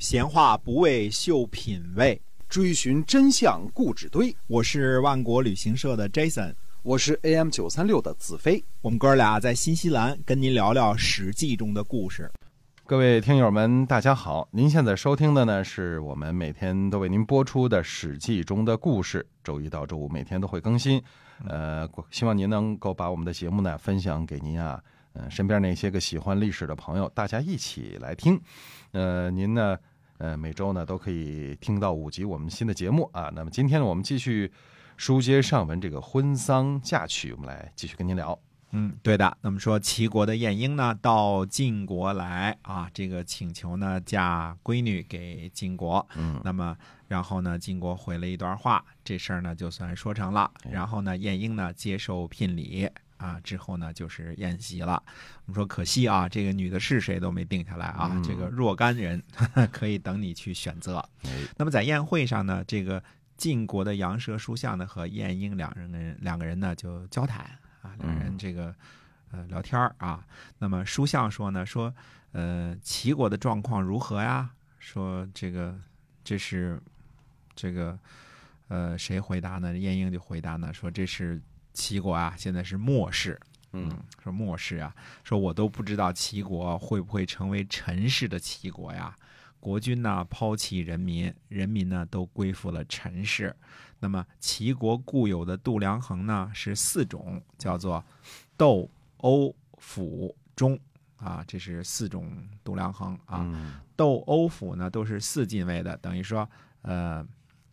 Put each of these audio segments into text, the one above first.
闲话不为秀品味，追寻真相故纸堆。我是万国旅行社的 Jason，我是 AM 九三六的子飞。我们哥俩在新西兰跟您聊聊《史记》中的故事。各位听友们，大家好！您现在收听的呢，是我们每天都为您播出的《史记》中的故事。周一到周五每天都会更新。呃，希望您能够把我们的节目呢分享给您啊，嗯，身边那些个喜欢历史的朋友，大家一起来听。呃，您呢？呃，每周呢都可以听到五集我们新的节目啊。那么今天呢，我们继续书接上文，这个婚丧嫁娶，我们来继续跟您聊。嗯，对的。那么说齐国的晏婴呢，到晋国来啊，这个请求呢嫁闺女给晋国。嗯，那么然后呢，晋国回了一段话，这事儿呢就算说成了。然后呢，晏婴呢接受聘礼。啊，之后呢就是宴席了。我们说可惜啊，这个女的是谁都没定下来啊。这个若干人 可以等你去选择。那么在宴会上呢，这个晋国的杨舌书相呢和晏婴两人两个人呢就交谈啊，两人这个呃聊天啊。那么书相说呢说呃齐国的状况如何呀？说这个这是这个呃谁回答呢？晏婴就回答呢说这是。齐国啊，现在是末世。嗯，说末世啊，说我都不知道齐国会不会成为陈氏的齐国呀？国君呢抛弃人民，人民呢都归附了陈氏。那么齐国固有的度量衡呢是四种，叫做斗、欧、辅、中啊，这是四种度量衡啊。斗、欧、辅呢都是四进位的，等于说呃。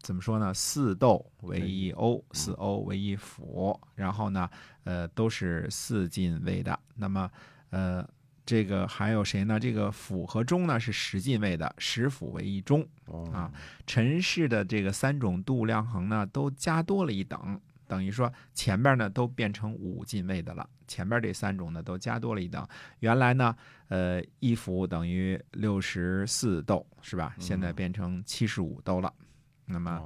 怎么说呢？四斗为一欧，四欧为一辅，然后呢，呃，都是四进位的。那么，呃，这个还有谁呢？这个辅和中呢是十进位的，十府为一中啊。陈氏的这个三种度量衡呢，都加多了一等，等于说前边呢都变成五进位的了。前边这三种呢都加多了一等。原来呢，呃，一府等于六十四斗，是吧？现在变成七十五斗了。那么，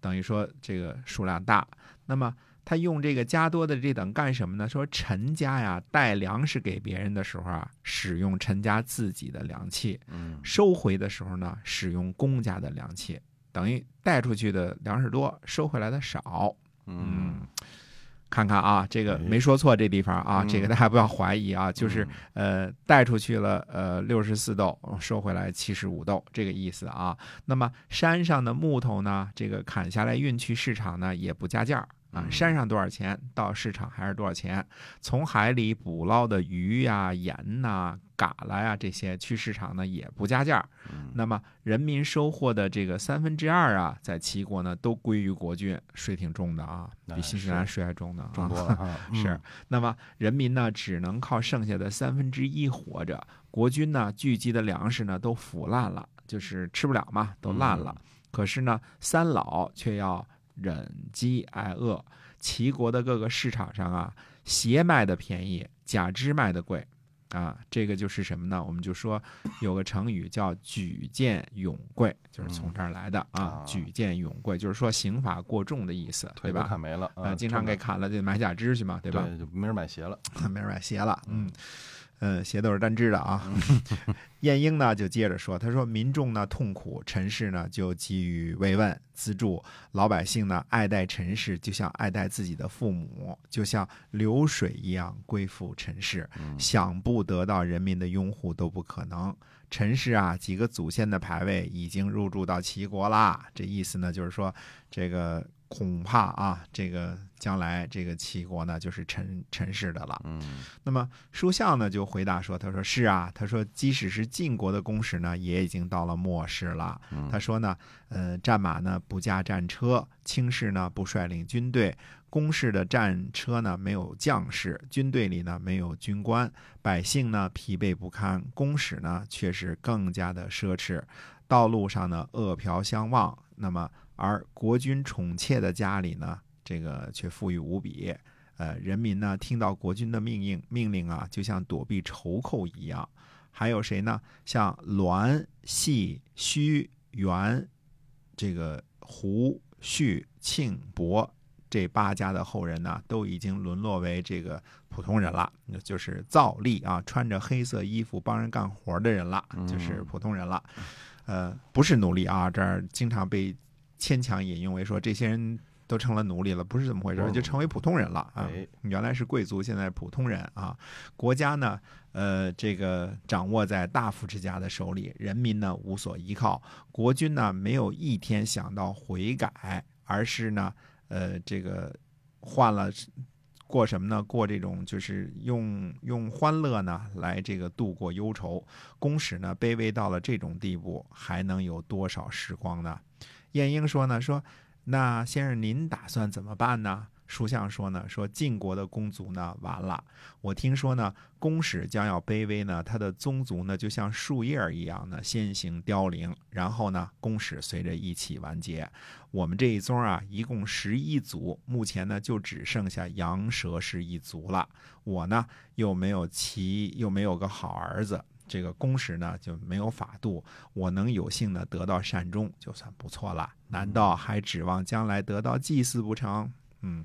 等于说这个数量大。那么他用这个加多的这等干什么呢？说陈家呀带粮食给别人的时候啊，使用陈家自己的粮器；收回的时候呢，使用公家的粮器。等于带出去的粮食多，收回来的少。嗯。看看啊，这个没说错，这地方啊，这个大家不要怀疑啊，就是呃带出去了呃六十四斗，收回来七十五斗，这个意思啊。那么山上的木头呢，这个砍下来运去市场呢，也不加价啊。山上多少钱，到市场还是多少钱。从海里捕捞的鱼呀、盐呐。嘎啦呀，这些去市场呢也不加价。那么人民收获的这个三分之二啊，在齐国呢都归于国君，税挺重的啊，比新西兰税还重呢，重多了。是，那么人民呢只能靠剩下的三分之一活着，国君呢聚集的粮食呢都腐烂了，就是吃不了嘛，都烂了。可是呢，三老却要忍饥挨饿。齐国的各个市场上啊，鞋卖的便宜，假肢卖的贵。啊，这个就是什么呢？我们就说有个成语叫“举荐勇贵”，就是从这儿来的啊。举荐勇贵就是说刑法过重的意思，对吧？砍没了啊，经常给砍了，就买假肢去嘛，对吧？对，就没人买鞋了，没人买鞋了，嗯。嗯，鞋都是单只的啊。晏婴呢就接着说，他说民众呢痛苦，陈氏呢就给予慰问资助，老百姓呢爱戴陈氏，就像爱戴自己的父母，就像流水一样归附陈氏，想不得到人民的拥护都不可能。陈氏啊，几个祖先的牌位已经入住到齐国啦，这意思呢就是说这个。恐怕啊，这个将来这个齐国呢，就是陈陈氏的了。嗯，那么书相呢就回答说：“他说是啊，他说即使是晋国的公使呢，也已经到了末世了。他说呢，呃，战马呢不驾战车，轻士呢不率领军队，公事的战车呢没有将士，军队里呢没有军官，百姓呢疲惫不堪，公使呢却是更加的奢侈，道路上呢饿殍相望。那么。”而国君宠妾的家里呢，这个却富裕无比。呃，人民呢听到国君的命令命令啊，就像躲避仇寇一样。还有谁呢？像栾、系、须、元，这个胡、胥、庆、伯这八家的后人呢，都已经沦落为这个普通人了，就是造吏啊，穿着黑色衣服帮人干活的人了，就是普通人了。呃，不是奴隶啊，这儿经常被牵强引用为说这些人都成了奴隶了，不是这么回事，嗯就成为普通人了啊。哎，原来是贵族，现在是普通人啊。国家呢，呃，这个掌握在大夫之家的手里，人民呢无所依靠。国君呢没有一天想到悔改，而是呢，呃，这个换了过什么呢？过这种就是用用欢乐呢来这个度过忧愁。公使呢卑微到了这种地步，还能有多少时光呢？晏婴说呢，说那先生您打算怎么办呢？书相说呢，说晋国的公族呢完了。我听说呢，公使将要卑微呢，他的宗族呢就像树叶一样呢，先行凋零，然后呢，公使随着一起完结。我们这一宗啊，一共十一族，目前呢就只剩下羊蛇氏一族了。我呢又没有其又没有个好儿子，这个公时呢就没有法度，我能有幸的得到善终，就算不错了。难道还指望将来得到祭祀不成？嗯，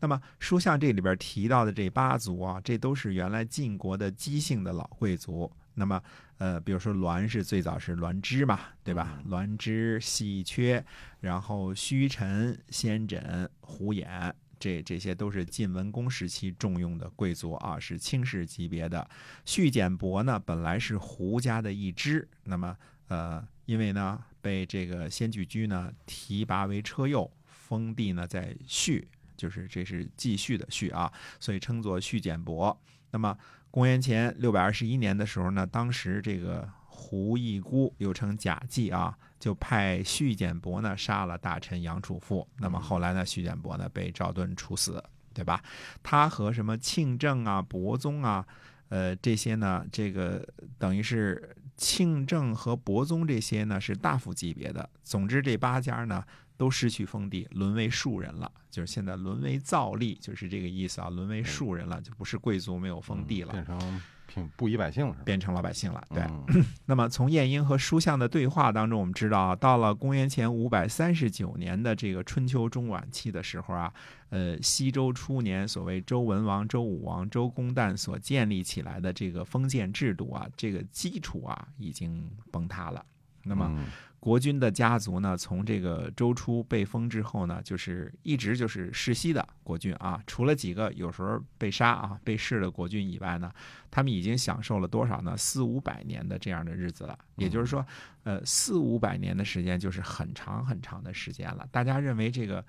那么书相这里边提到的这八族啊，这都是原来晋国的姬姓的老贵族。那么，呃，比如说栾是最早是栾枝嘛，对吧？栾枝、细缺，然后虚臣、先轸、胡衍，这这些都是晋文公时期重用的贵族啊，是卿士级别的。胥简伯呢，本来是胡家的一支，那么呃，因为呢被这个先居居呢提拔为车右，封地呢在胥，就是这是继续的续啊，所以称作胥简伯。那么公元前六百二十一年的时候呢，当时这个胡义孤又称贾季啊，就派徐简伯呢杀了大臣杨楚富。那么后来呢，徐简伯呢被赵盾处死，对吧？他和什么庆正啊、伯宗啊，呃，这些呢，这个等于是庆正和伯宗这些呢是大夫级别的。总之，这八家呢都失去封地，沦为庶人了，就是现在沦为造吏，就是这个意思啊，沦为庶人了，就不是贵族没有封地了。变成平不一百姓是吧？变成老百姓了，对。嗯 那么从晏婴和书相的对话当中，我们知道啊，到了公元前五百三十九年的这个春秋中晚期的时候啊，呃，西周初年所谓周文王、周武王、周公旦所建立起来的这个封建制度啊，这个基础啊已经崩塌了。那么嗯国君的家族呢，从这个周初被封之后呢，就是一直就是世袭的国君啊，除了几个有时候被杀啊、被弑的国君以外呢，他们已经享受了多少呢？四五百年的这样的日子了。也就是说，呃，四五百年的时间就是很长很长的时间了。大家认为这个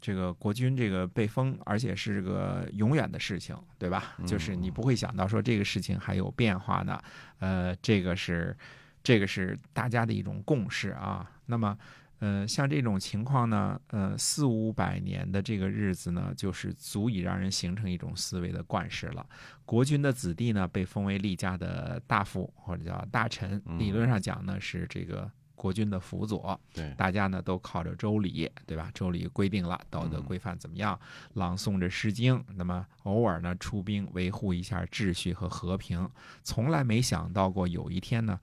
这个国君这个被封，而且是个永远的事情，对吧？就是你不会想到说这个事情还有变化呢。呃，这个是。这个是大家的一种共识啊。那么，呃，像这种情况呢，呃，四五百年的这个日子呢，就是足以让人形成一种思维的惯式了。国君的子弟呢，被封为厉家的大夫或者叫大臣，理论上讲呢，是这个国君的辅佐。对，大家呢都靠着周礼，对吧？周礼规定了道德规范怎么样，朗诵着《诗经》，那么偶尔呢出兵维护一下秩序和和平。从来没想到过有一天呢。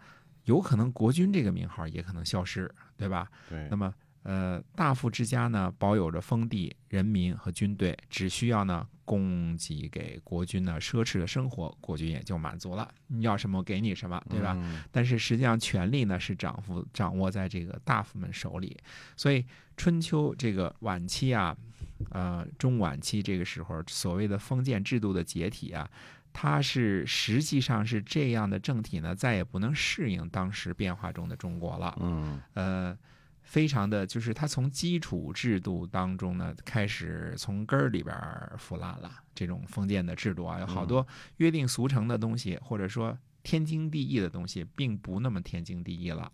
有可能国君这个名号也可能消失，对吧？对那么，呃，大夫之家呢，保有着封地、人民和军队，只需要呢供给给国君呢奢侈的生活，国君也就满足了。你要什么，给你什么，对吧？嗯但是实际上，权力呢是掌握掌握在这个大夫们手里。所以，春秋这个晚期啊，呃，中晚期这个时候，所谓的封建制度的解体啊。它是实际上是这样的政体呢，再也不能适应当时变化中的中国了。嗯呃，非常的就是它从基础制度当中呢，开始从根儿里边儿腐烂了。这种封建的制度啊，有好多约定俗成的东西，或者说天经地义的东西，并不那么天经地义了。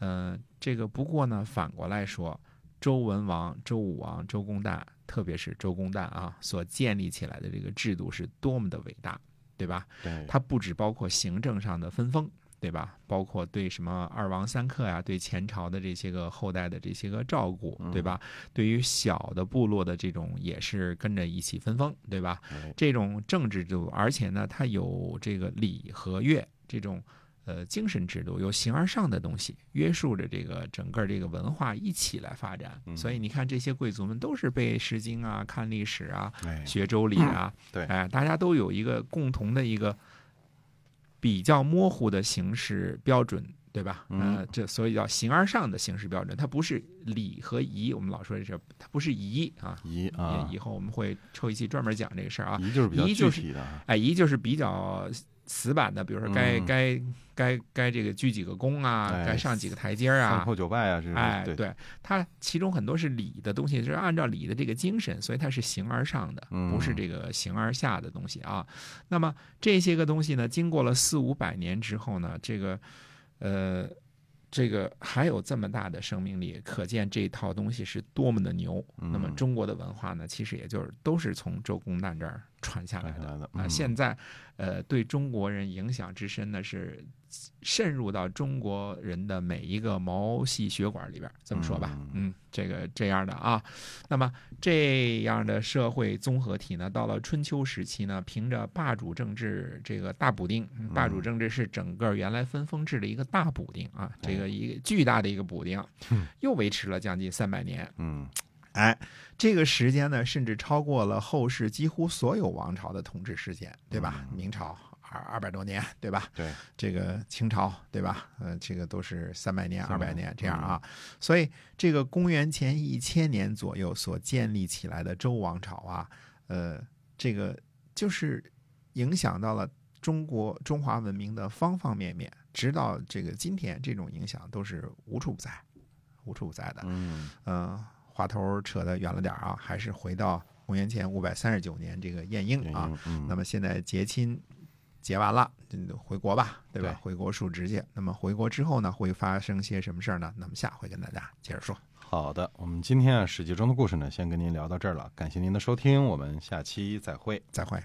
呃，这个不过呢，反过来说，周文王、周武王、周公旦，特别是周公旦啊，所建立起来的这个制度是多么的伟大。对吧？对，它不只包括行政上的分封，对吧？包括对什么二王三客呀、对前朝的这些个后代的这些个照顾，对吧？对于小的部落的这种也是跟着一起分封，对吧？哎这种政治制度，而且呢，它有这个礼和乐这种。呃，精神制度由形而上的东西约束着这个整个这个文化一起来发展，所以你看这些贵族们都是背《诗经》啊、看历史啊、哎学周礼啊，对哎，大家都有一个共同的一个比较模糊的形式标准，对对吧？嗯呃，这所以叫形而上的形式标准，它不是礼和仪。我们老说这是，它不是仪啊。仪啊，以后我们会抽一期专门讲这个事儿啊。仪就是比较具仪就是体的啊，哎，仪就是比较死板的，比如说该、嗯该该该这个鞠几个躬啊，哎该上几个台阶儿啊。三叩九拜啊，这是哎，对，对，它其中很多是礼的东西，就是按照礼的这个精神，所以它是形而上的，嗯不是这个形而下的东西啊。那么这些个东西呢，经过了四五百年之后呢，这个呃，这个还有这么大的生命力，可见这套东西是多么的牛。嗯那么中国的文化呢，其实也就是都是从周公旦这儿传下来的啊。嗯现在呃，对中国人影响之深呢，是渗入到中国人的每一个毛细血管里边。这么说吧，嗯嗯，这个这样的啊。那么这样的社会综合体呢，到了春秋时期呢，凭着霸主政治这个大补丁，嗯霸主政治是整个原来分封制的一个大补丁啊，这个一个巨大的一个补丁，又维持了将近三百年。嗯哎，这个时间呢，甚至超过了后世几乎所有王朝的统治时间，对吧？明朝二二百多年，对吧？对，这个清朝，对吧？呃，这个都是三百年、二百年这样啊。所以，这个公元前一千年左右所建立起来的周王朝啊，呃，这个就是影响到了中国中华文明的方方面面，直到这个今天，这种影响都是无处不在，无处不在的。嗯嗯，话头扯得远了点儿啊，还是回到公元前五百三十九年这个晏婴啊。，嗯，那么现在结亲结完了，就回国吧，对吧？对回国述职去。那么回国之后呢，会发生些什么事儿呢？那么下回跟大家接着说。好的，我们今天啊《史记》中的故事呢，先跟您聊到这儿了，感谢您的收听，我们下期再会。再会。